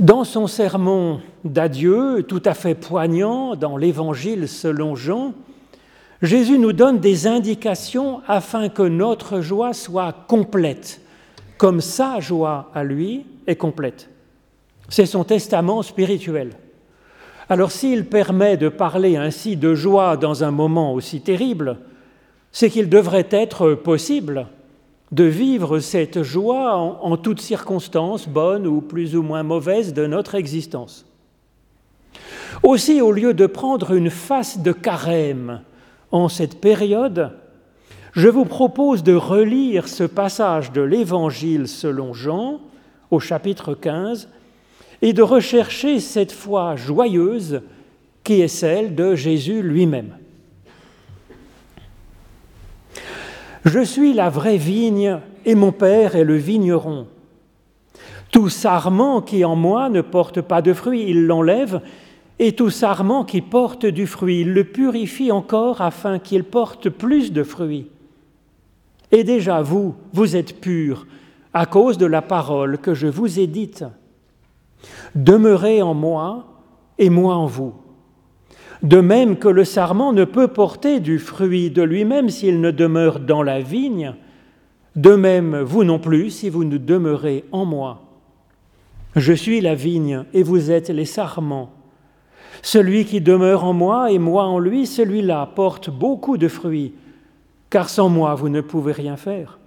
Dans son sermon d'adieu, tout à fait poignant dans l'Évangile selon Jean, Jésus nous donne des indications afin que notre joie soit complète, comme sa joie à lui est complète. C'est son testament spirituel. Alors s'il permet de parler ainsi de joie dans un moment aussi terrible, c'est qu'il devrait être possible de vivre cette joie en, toutes circonstances, bonnes ou plus ou moins mauvaises, de notre existence. Aussi, au lieu de prendre une face de carême en cette période, je vous propose de relire ce passage de l'Évangile selon Jean au chapitre 15 et de rechercher cette foi joyeuse qui est celle de Jésus lui-même. Je suis la vraie vigne et mon Père est le vigneron. Tout sarment qui en moi ne porte pas de fruit, il l'enlève, et tout sarment qui porte du fruit, il le purifie encore afin qu'il porte plus de fruits. Et déjà vous, vous êtes purs à cause de la parole que je vous ai dite. Demeurez en moi et moi en vous. De même que le sarment ne peut porter du fruit de lui-même s'il ne demeure dans la vigne, de même vous non plus si vous ne demeurez en moi. Je suis la vigne et vous êtes les sarments. Celui qui demeure en moi et moi en lui, celui-là porte beaucoup de fruits, car sans moi vous ne pouvez rien faire.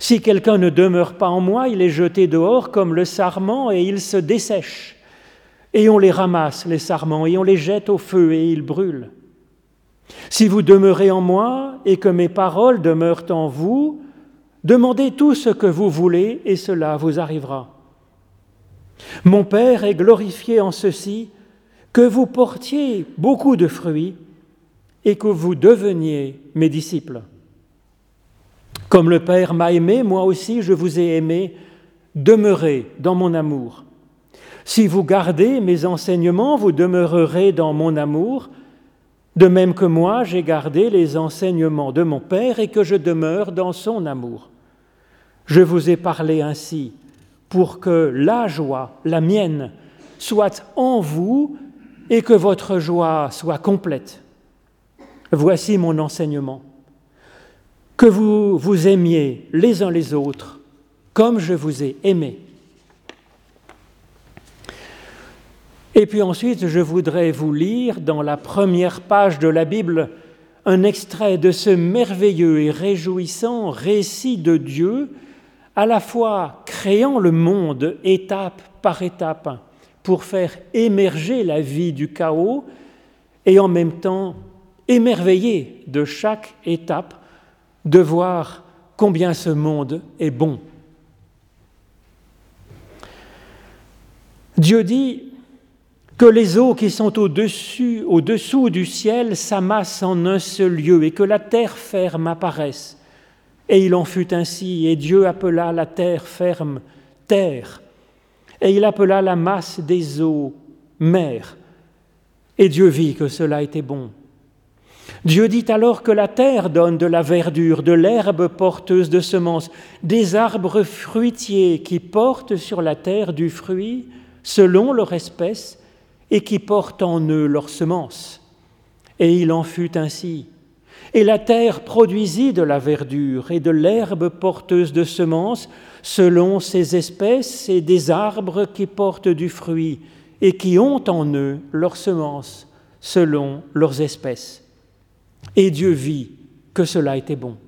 Si quelqu'un ne demeure pas en moi, il est jeté dehors comme le sarment et il se dessèche et on les ramasse, les sarments, et on les jette au feu, et ils brûlent. Si vous demeurez en moi, et que mes paroles demeurent en vous, demandez tout ce que vous voulez, et cela vous arrivera. Mon Père est glorifié en ceci, que vous portiez beaucoup de fruits, et que vous deveniez mes disciples. Comme le Père m'a aimé, moi aussi je vous ai aimé, demeurez dans mon amour. Si vous gardez mes enseignements, vous demeurerez dans mon amour, de même que moi j'ai gardé les enseignements de mon Père et que je demeure dans son amour. Je vous ai parlé ainsi pour que la joie, la mienne, soit en vous et que votre joie soit complète. Voici mon enseignement. Que vous vous aimiez les uns les autres comme je vous ai aimé. Et puis ensuite, je voudrais vous lire dans la première page de la Bible un extrait de ce merveilleux et réjouissant récit de Dieu, à la fois créant le monde étape par étape pour faire émerger la vie du chaos et en même temps émerveillé de chaque étape de voir combien ce monde est bon. Dieu dit, que les eaux qui sont au-dessus, au-dessous du ciel s'amassent en un seul lieu et que la terre ferme apparaisse. Et il en fut ainsi, et Dieu appela la terre ferme terre, et il appela la masse des eaux mer. Et Dieu vit que cela était bon. Dieu dit alors que la terre donne de la verdure, de l'herbe porteuse de semences, des arbres fruitiers qui portent sur la terre du fruit selon leur espèce, et qui portent en eux leurs semences. Et il en fut ainsi. Et la terre produisit de la verdure et de l'herbe porteuse de semences selon ses espèces et des arbres qui portent du fruit et qui ont en eux leurs semences selon leurs espèces. Et Dieu vit que cela était bon.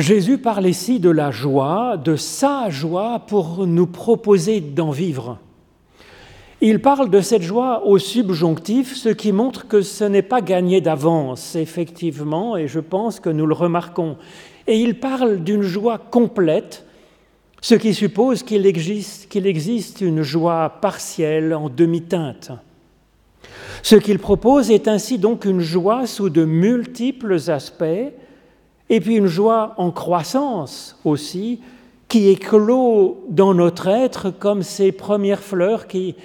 Jésus parle ici de la joie, de sa joie pour nous proposer d'en vivre. Il parle de cette joie au subjonctif, ce qui montre que ce n'est pas gagné d'avance, effectivement, et je pense que nous le remarquons. Et il parle d'une joie complète, ce qui suppose qu'il existe, qu'il existe une joie partielle en demi-teinte. Ce qu'il propose est ainsi donc une joie sous de multiples aspects, et puis une joie en croissance aussi, qui éclot dans notre être comme ces premières fleurs qui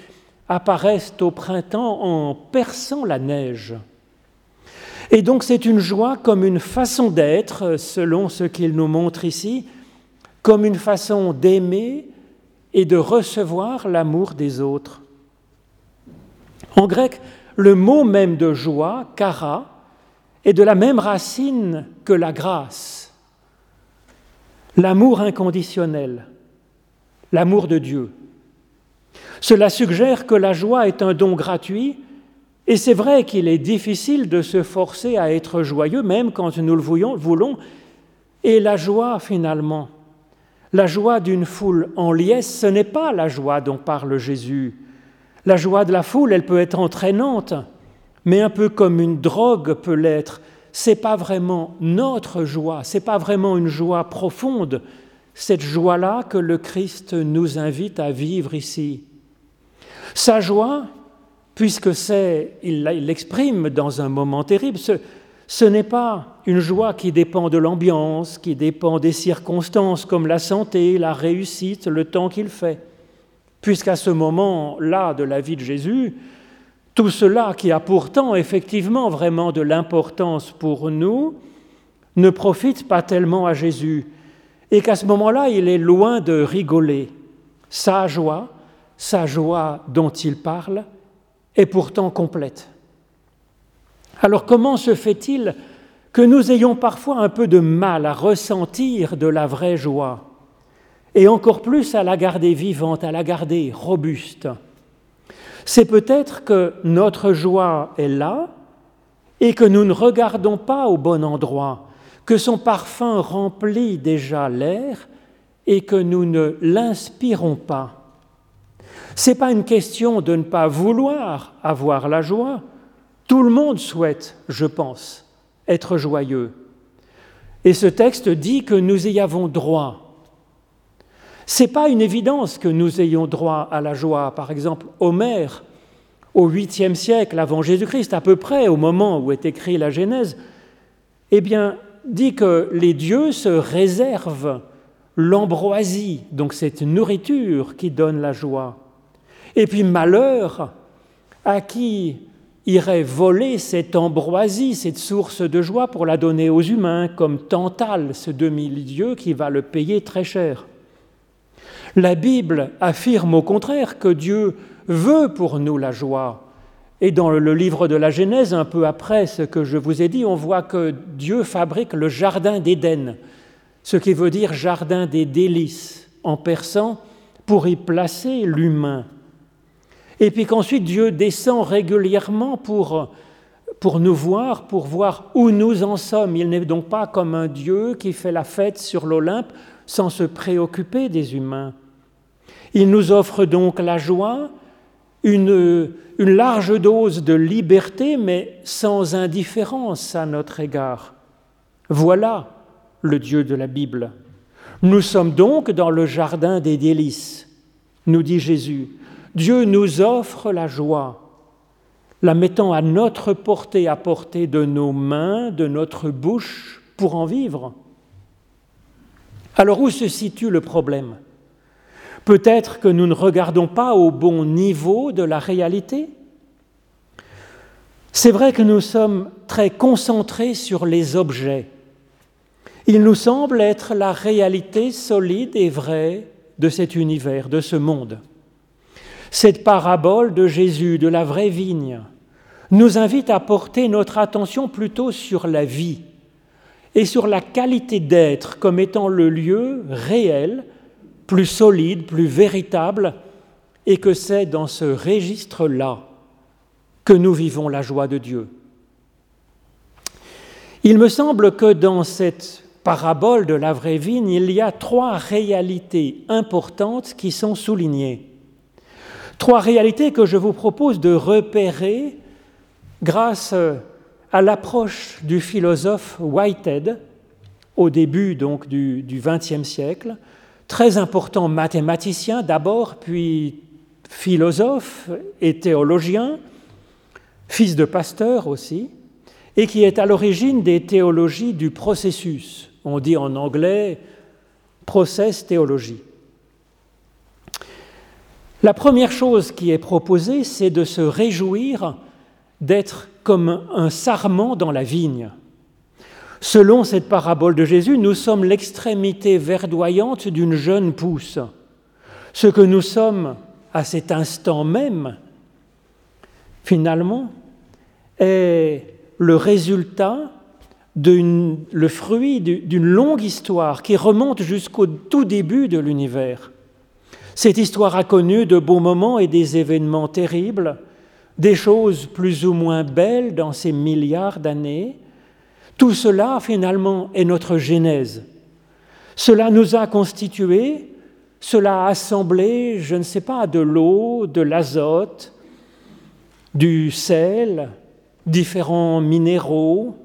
apparaissent au printemps en perçant la neige. Et donc c'est une joie comme une façon d'être, selon ce qu'il nous montre ici, comme une façon d'aimer et de recevoir l'amour des autres. En grec, le mot même de joie, kara, est de la même racine que la grâce, l'amour inconditionnel, l'amour de Dieu. Cela suggère que la joie est un don gratuit, et c'est vrai qu'il est difficile de se forcer à être joyeux, même quand nous le voulons, et la joie, finalement, la joie d'une foule en liesse, ce n'est pas la joie dont parle Jésus. La joie de la foule, elle peut être entraînante, mais un peu comme une drogue peut l'être. C'est pas vraiment notre joie, c'est pas vraiment une joie profonde, cette joie-là que le Christ nous invite à vivre ici. Sa joie, puisque c'est, il l'exprime dans un moment terrible, ce, ce n'est pas une joie qui dépend de l'ambiance, qui dépend des circonstances comme la santé, la réussite, le temps qu'il fait. Puisqu'à ce moment-là de la vie de Jésus, tout cela qui a pourtant effectivement vraiment de l'importance pour nous ne profite pas tellement à Jésus et qu'à ce moment-là, il est loin de rigoler. Sa joie, sa joie dont il parle, est pourtant complète. Alors comment se fait-il que nous ayons parfois un peu de mal à ressentir de la vraie joie et encore plus à la garder vivante, à la garder robuste? C'est peut-être que notre joie est là et que nous ne regardons pas au bon endroit, que son parfum remplit déjà l'air et que nous ne l'inspirons pas. Ce n'est pas une question de ne pas vouloir avoir la joie. Tout le monde souhaite, je pense, être joyeux. Et ce texte dit que nous y avons droit. N'est pas une évidence que nous ayons droit à la joie. Par exemple, Homère, au 8e siècle avant Jésus-Christ, à peu près au moment où est écrit la Genèse, eh bien, dit que les dieux se réservent l'ambroisie, donc cette nourriture qui donne la joie. Et puis malheur à qui irait voler cette ambroisie, cette source de joie pour la donner aux humains, comme Tantale, ce demi-dieu qui va le payer très cher? La Bible affirme au contraire que Dieu veut pour nous la joie. Et dans le livre de la Genèse, un peu après ce que je vous ai dit, on voit que Dieu fabrique le jardin d'Éden, ce qui veut dire jardin des délices en persan, pour y placer l'humain. Et puis qu'ensuite Dieu descend régulièrement pour, pour nous voir, pour voir où nous en sommes. Il n'est donc pas comme un Dieu qui fait la fête sur l'Olympe sans se préoccuper des humains. Il nous offre donc la joie, une, large dose de liberté, mais sans indifférence à notre égard. Voilà le Dieu de la Bible. Nous sommes donc dans le jardin des délices, nous dit Jésus. Dieu nous offre la joie, la mettant à notre portée, à portée de nos mains, de notre bouche, pour en vivre. Alors où se situe le problème? Peut-être que nous ne regardons pas au bon niveau de la réalité. C'est vrai que nous sommes très concentrés sur les objets. Il nous semble être la réalité solide et vraie de cet univers, de ce monde. Cette parabole de Jésus, de la vraie vigne, nous invite à porter notre attention plutôt sur la vie et sur la qualité d'être comme étant le lieu réel plus solide, plus véritable, et que c'est dans ce registre-là que nous vivons la joie de Dieu. Il me semble que dans cette parabole de la vraie vigne, il y a trois réalités importantes qui sont soulignées. Trois réalités que je vous propose de repérer grâce à l'approche du philosophe Whitehead au début donc du XXe siècle, très important mathématicien d'abord, puis philosophe et théologien, fils de pasteur aussi, et qui est à l'origine des théologies du processus. On dit en anglais process théologie. La première chose qui est proposée, c'est de se réjouir d'être comme un sarment dans la vigne. Selon cette parabole de Jésus, nous sommes l'extrémité verdoyante d'une jeune pousse. Ce que nous sommes à cet instant même, finalement, est le résultat, le fruit d'une longue histoire qui remonte jusqu'au tout début de l'univers. Cette histoire a connu de beaux moments et des événements terribles, des choses plus ou moins belles dans ces milliards d'années. Tout cela, finalement, est notre genèse. Cela nous a constitués, cela a assemblé, je ne sais pas, de l'eau, de l'azote, du sel, différents minéraux,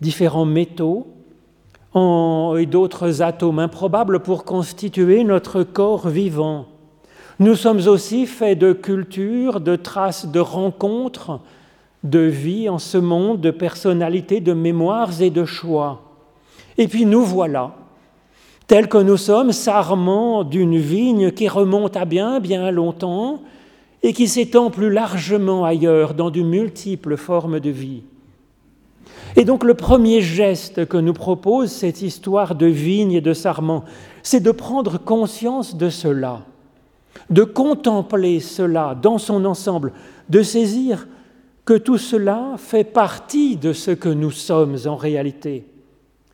différents métaux et d'autres atomes improbables pour constituer notre corps vivant. Nous sommes aussi faits de culture, de traces de rencontres, de vie en ce monde, de personnalités, de mémoires et de choix. Et puis nous voilà, tels que nous sommes, sarments d'une vigne qui remonte à bien, bien longtemps, et qui s'étend plus largement ailleurs dans de multiples formes de vie. Et donc le premier geste que nous propose cette histoire de vigne et de sarment, c'est de prendre conscience de cela, de contempler cela dans son ensemble, de saisir que tout cela fait partie de ce que nous sommes en réalité,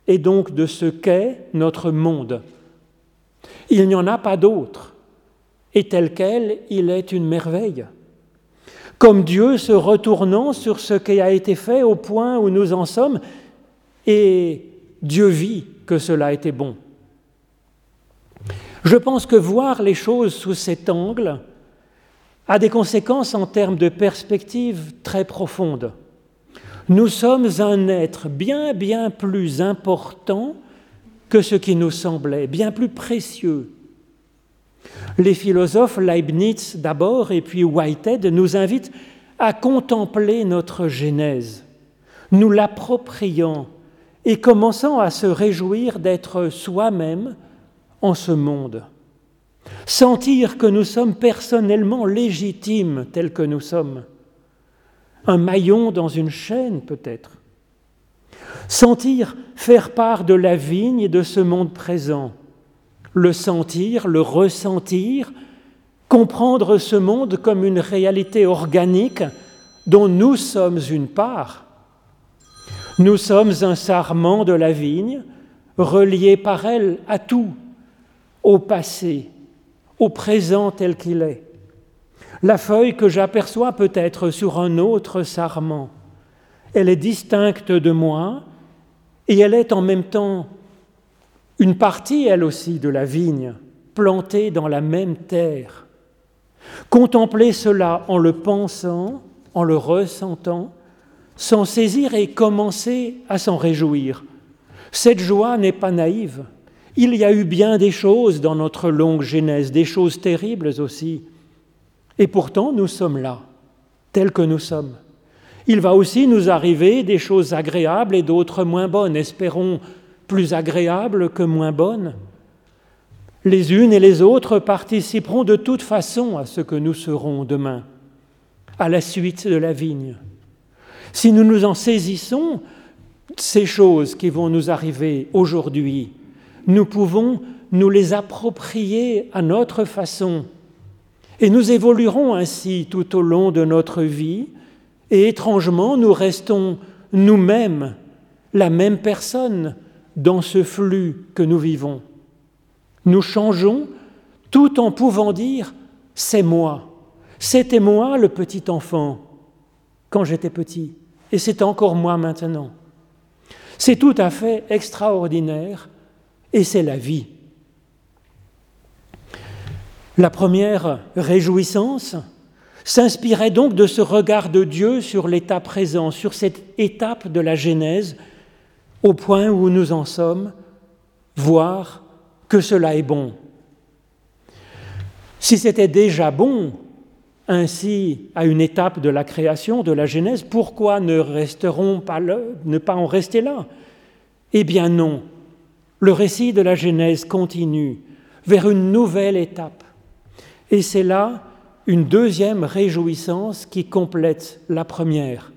et donc de ce qu'est notre monde. Il n'y en a pas d'autre et tel quel, il est une merveille. Comme Dieu se retournant sur ce qui a été fait au point où nous en sommes, et Dieu vit que cela était bon. Je pense que voir les choses sous cet angle a des conséquences en termes de perspective très profondes. Nous sommes un être bien, bien plus important que ce qui nous semblait, bien plus précieux, les philosophes Leibniz d'abord et puis Whitehead nous invitent à contempler notre Genèse, nous l'appropriant et commençant à se réjouir d'être soi-même en ce monde. Sentir que nous sommes personnellement légitimes tels que nous sommes, un maillon dans une chaîne peut-être. Sentir faire part de la vigne et de ce monde présent le sentir, le ressentir, comprendre ce monde comme une réalité organique dont nous sommes une part. Nous sommes un sarment de la vigne, relié par elle à tout, au passé, au présent tel qu'il est. La feuille que j'aperçois peut être sur un autre sarment. Elle est distincte de moi et elle est en même temps une partie, elle aussi, de la vigne, plantée dans la même terre. Contempler cela en le pensant, en le ressentant, s'en saisir et commencer à s'en réjouir. Cette joie n'est pas naïve. Il y a eu bien des choses dans notre longue genèse, des choses terribles aussi. Et pourtant, nous sommes là, tels que nous sommes. Il va aussi nous arriver des choses agréables et d'autres moins bonnes. Espérons plus agréables que moins bonnes. Les unes et les autres participeront de toute façon à ce que nous serons demain, à la suite de la vigne. Si nous nous en saisissons, ces choses qui vont nous arriver aujourd'hui, nous pouvons nous les approprier à notre façon. Et nous évoluerons ainsi tout au long de notre vie, et étrangement, nous restons nous-mêmes la même personne, dans ce flux que nous vivons. Nous changeons tout en pouvant dire c'est moi. C'était moi le petit enfant quand j'étais petit et c'est encore moi maintenant. C'est tout à fait extraordinaire et c'est la vie. La première réjouissance s'inspirait donc de ce regard de Dieu sur l'état présent, sur cette étape de la Genèse, au point où nous en sommes, voir que cela est bon. Si c'était déjà bon, ainsi à une étape de la création, de la Genèse, pourquoi ne resterons pas pas en rester là? Eh bien non. Le récit de la Genèse continue vers une nouvelle étape. Et c'est là une deuxième réjouissance qui complète la première.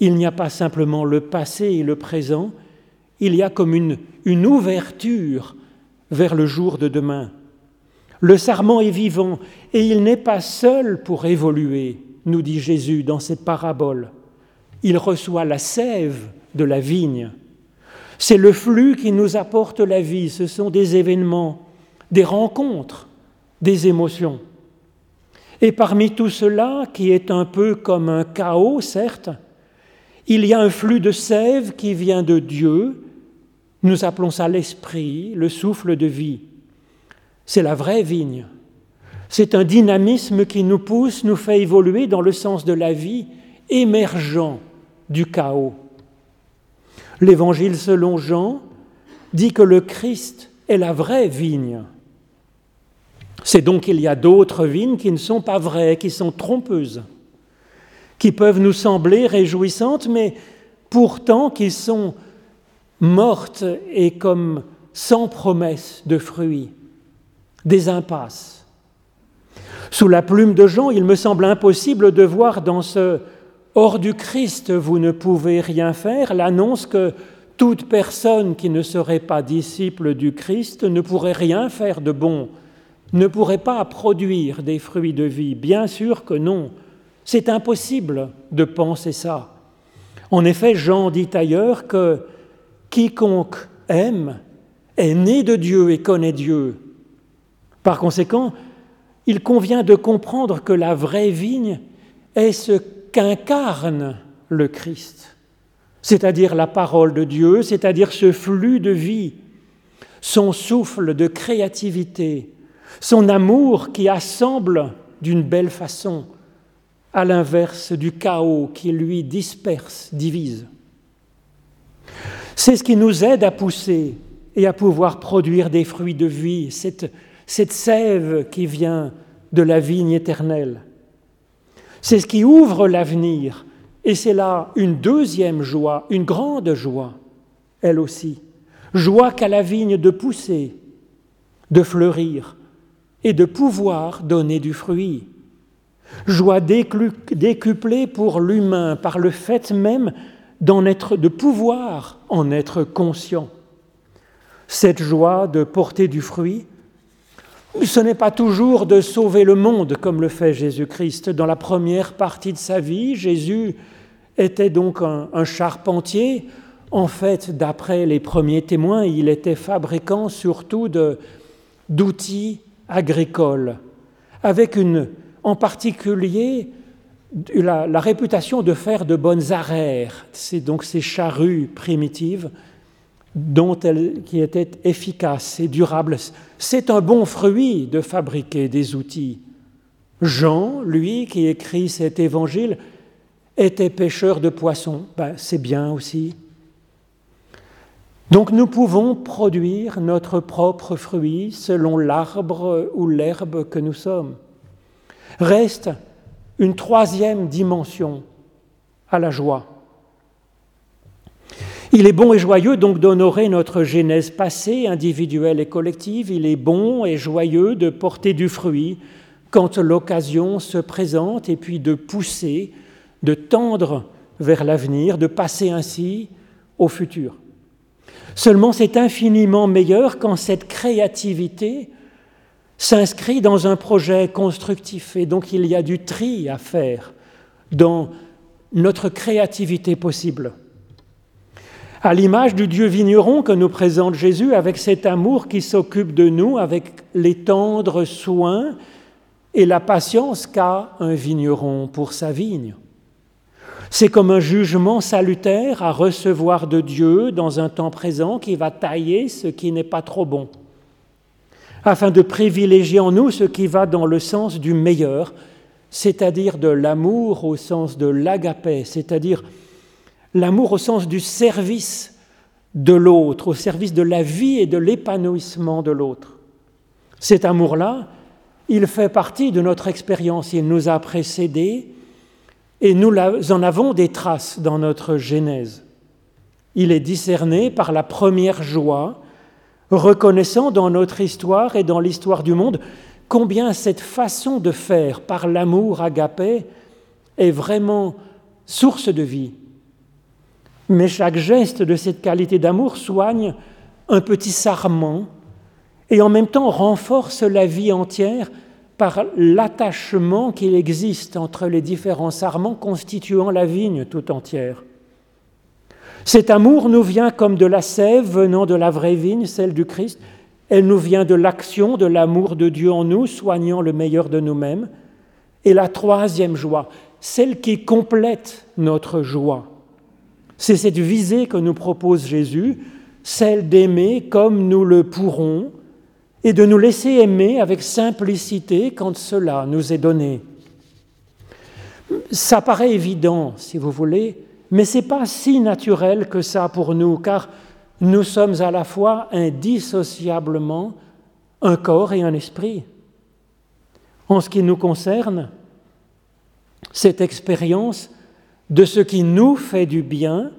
Il n'y a pas simplement le passé et le présent, il y a comme une, une ouverture vers le jour de demain. Le sarment est vivant et il n'est pas seul pour évoluer, nous dit Jésus dans cette parabole. Il reçoit la sève de la vigne. C'est le flux qui nous apporte la vie, ce sont des événements, des rencontres, des émotions. Et parmi tout cela, qui est un peu comme un chaos, certes, il y a un flux de sève qui vient de Dieu. Nous appelons ça l'esprit, le souffle de vie. C'est la vraie vigne. C'est un dynamisme qui nous pousse, nous fait évoluer dans le sens de la vie, émergent du chaos. L'évangile selon Jean dit que le Christ est la vraie vigne. C'est donc qu'il y a d'autres vignes qui ne sont pas vraies, qui sont trompeuses, qui peuvent nous sembler réjouissantes, mais pourtant qui sont mortes et comme sans promesse de fruits, des impasses. Sous la plume de Jean, il me semble impossible de voir dans ce Hors du Christ, vous ne pouvez rien faire l'annonce que toute personne qui ne serait pas disciple du Christ ne pourrait rien faire de bon ne pourrait pas produire des fruits de vie Bien sûr que non. C'est impossible de penser ça. En effet, Jean dit ailleurs que quiconque aime est né de Dieu et connaît Dieu. Par conséquent, il convient de comprendre que la vraie vigne est ce qu'incarne le Christ, c'est-à-dire la parole de Dieu, c'est-à-dire ce flux de vie, son souffle de créativité, son amour qui assemble d'une belle façon, à l'inverse du chaos qui lui disperse, divise. C'est ce qui nous aide à pousser et à pouvoir produire des fruits de vie, cette, cette sève qui vient de la vigne éternelle. C'est ce qui ouvre l'avenir, et c'est là une deuxième joie, une grande joie, elle aussi. Joie qu'a la vigne de pousser, de fleurir, et de pouvoir donner du fruit. Joie décuplée pour l'humain par le fait même d'en être, de pouvoir en être conscient. Cette joie de porter du fruit, ce n'est pas toujours de sauver le monde comme le fait Jésus-Christ. Dans la première partie de sa vie, Jésus était donc un, charpentier. En fait, d'après les premiers témoins, il était fabricant surtout d'outils agricole, avec une, en particulier la, réputation de faire de bonnes arères. C'est donc ces charrues primitives dont elle, qui étaient efficaces et durables. C'est un bon fruit de fabriquer des outils. Jean, lui, qui écrit cet évangile, était pêcheur de poissons. Ben, c'est bien aussi. Donc nous pouvons produire notre propre fruit selon l'arbre ou l'herbe que nous sommes. Reste une troisième dimension à la joie. Il est bon et joyeux donc d'honorer notre genèse passée, individuelle et collective. Il est bon et joyeux de porter du fruit quand l'occasion se présente et puis de pousser, de tendre vers l'avenir, de passer ainsi au futur. Seulement c'est infiniment meilleur quand cette créativité s'inscrit dans un projet constructif. Et donc il y a du tri à faire dans notre créativité possible. À l'image du Dieu vigneron que nous présente Jésus, avec cet amour qui s'occupe de nous, avec les tendres soins et la patience qu'a un vigneron pour sa vigne. C'est comme un jugement salutaire à recevoir de Dieu dans un temps présent qui va tailler ce qui n'est pas trop bon, afin de privilégier en nous ce qui va dans le sens du meilleur, c'est-à-dire de l'amour au sens de l'agapé, c'est-à-dire l'amour au sens du service de l'autre, au service de la vie et de l'épanouissement de l'autre. Cet amour-là, il fait partie de notre expérience, il nous a précédés et nous en avons des traces dans notre Genèse. Il est discerné par la première joie, reconnaissant dans notre histoire et dans l'histoire du monde combien cette façon de faire par l'amour agapé est vraiment source de vie. Mais chaque geste de cette qualité d'amour soigne un petit sarment et en même temps renforce la vie entière par l'attachement qu'il existe entre les différents sarments constituant la vigne tout entière. Cet amour nous vient comme de la sève venant de la vraie vigne, celle du Christ. Elle nous vient de l'action, de l'amour de Dieu en nous, soignant le meilleur de nous-mêmes. Et la troisième joie, celle qui complète notre joie, c'est cette visée que nous propose Jésus, celle d'aimer comme nous le pourrons, et de nous laisser aimer avec simplicité quand cela nous est donné. Ça paraît évident, si vous voulez, mais ce n'est pas si naturel que ça pour nous, car nous sommes à la fois indissociablement un corps et un esprit. En ce qui nous concerne, cette expérience de ce qui nous fait du bien,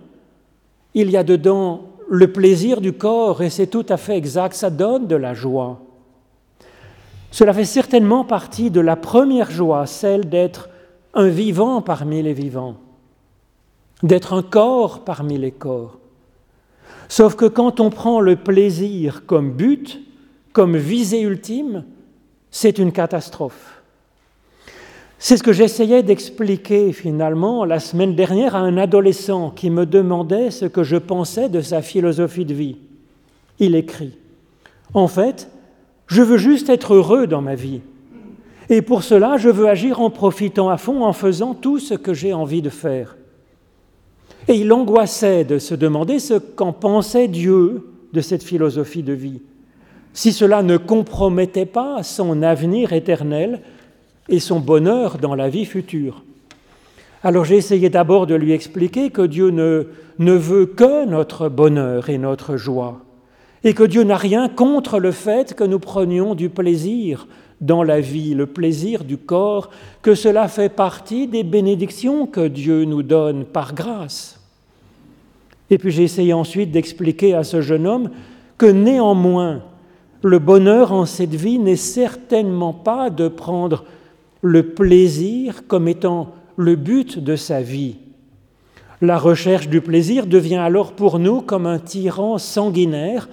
il y a dedans le plaisir du corps, et c'est tout à fait exact, ça donne de la joie. Cela fait certainement partie de la première joie, celle d'être un vivant parmi les vivants, d'être un corps parmi les corps. Sauf que quand on prend le plaisir comme but, comme visée ultime, c'est une catastrophe. C'est ce que j'essayais d'expliquer finalement la semaine dernière à un adolescent qui me demandait ce que je pensais de sa philosophie de vie. Il écrit, En fait, je veux juste être heureux dans ma vie. Et pour cela, je veux agir en profitant à fond, en faisant tout ce que j'ai envie de faire. Et il angoissait de se demander ce qu'en pensait Dieu de cette philosophie de vie, si cela ne compromettait pas son avenir éternel et son bonheur dans la vie future. Alors j'ai essayé d'abord de lui expliquer que Dieu ne, ne veut que notre bonheur et notre joie, et que Dieu n'a rien contre le fait que nous prenions du plaisir dans la vie, le plaisir du corps, que cela fait partie des bénédictions que Dieu nous donne par grâce. Et puis j'ai essayé ensuite d'expliquer à ce jeune homme que néanmoins, le bonheur en cette vie n'est certainement pas de prendre le plaisir comme étant le but de sa vie. La recherche du plaisir devient alors pour nous comme un tyran sanguinaire,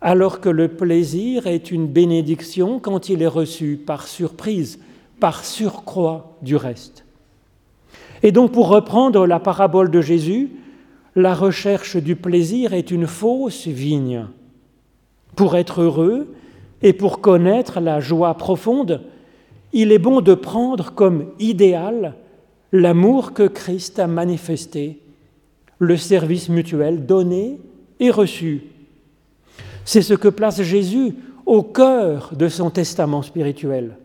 alors que le plaisir est une bénédiction quand il est reçu par surprise, par surcroît du reste. Et donc pour reprendre la parabole de Jésus, la recherche du plaisir est une fausse vigne. Pour être heureux et pour connaître la joie profonde, il est bon de prendre comme idéal l'amour que Christ a manifesté, le service mutuel donné et reçu. C'est ce que place Jésus au cœur de son testament spirituel.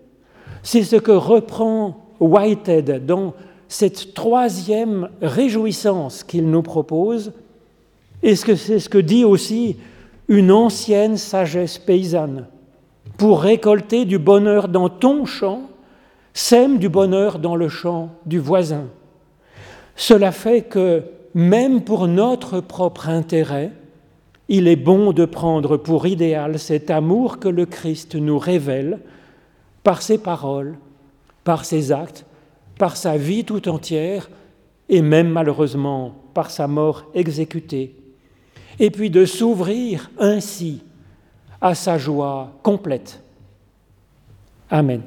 C'est ce que reprend Whitehead dans cette troisième réjouissance qu'il nous propose, et c'est ce que dit aussi une ancienne sagesse paysanne? Pour récolter du bonheur dans ton champ, sème du bonheur dans le champ du voisin. Cela fait que, même pour notre propre intérêt, il est bon de prendre pour idéal cet amour que le Christ nous révèle par ses paroles, par ses actes, par sa vie tout entière et même malheureusement par sa mort exécutée. Et puis de s'ouvrir ainsi à sa joie complète. Amen.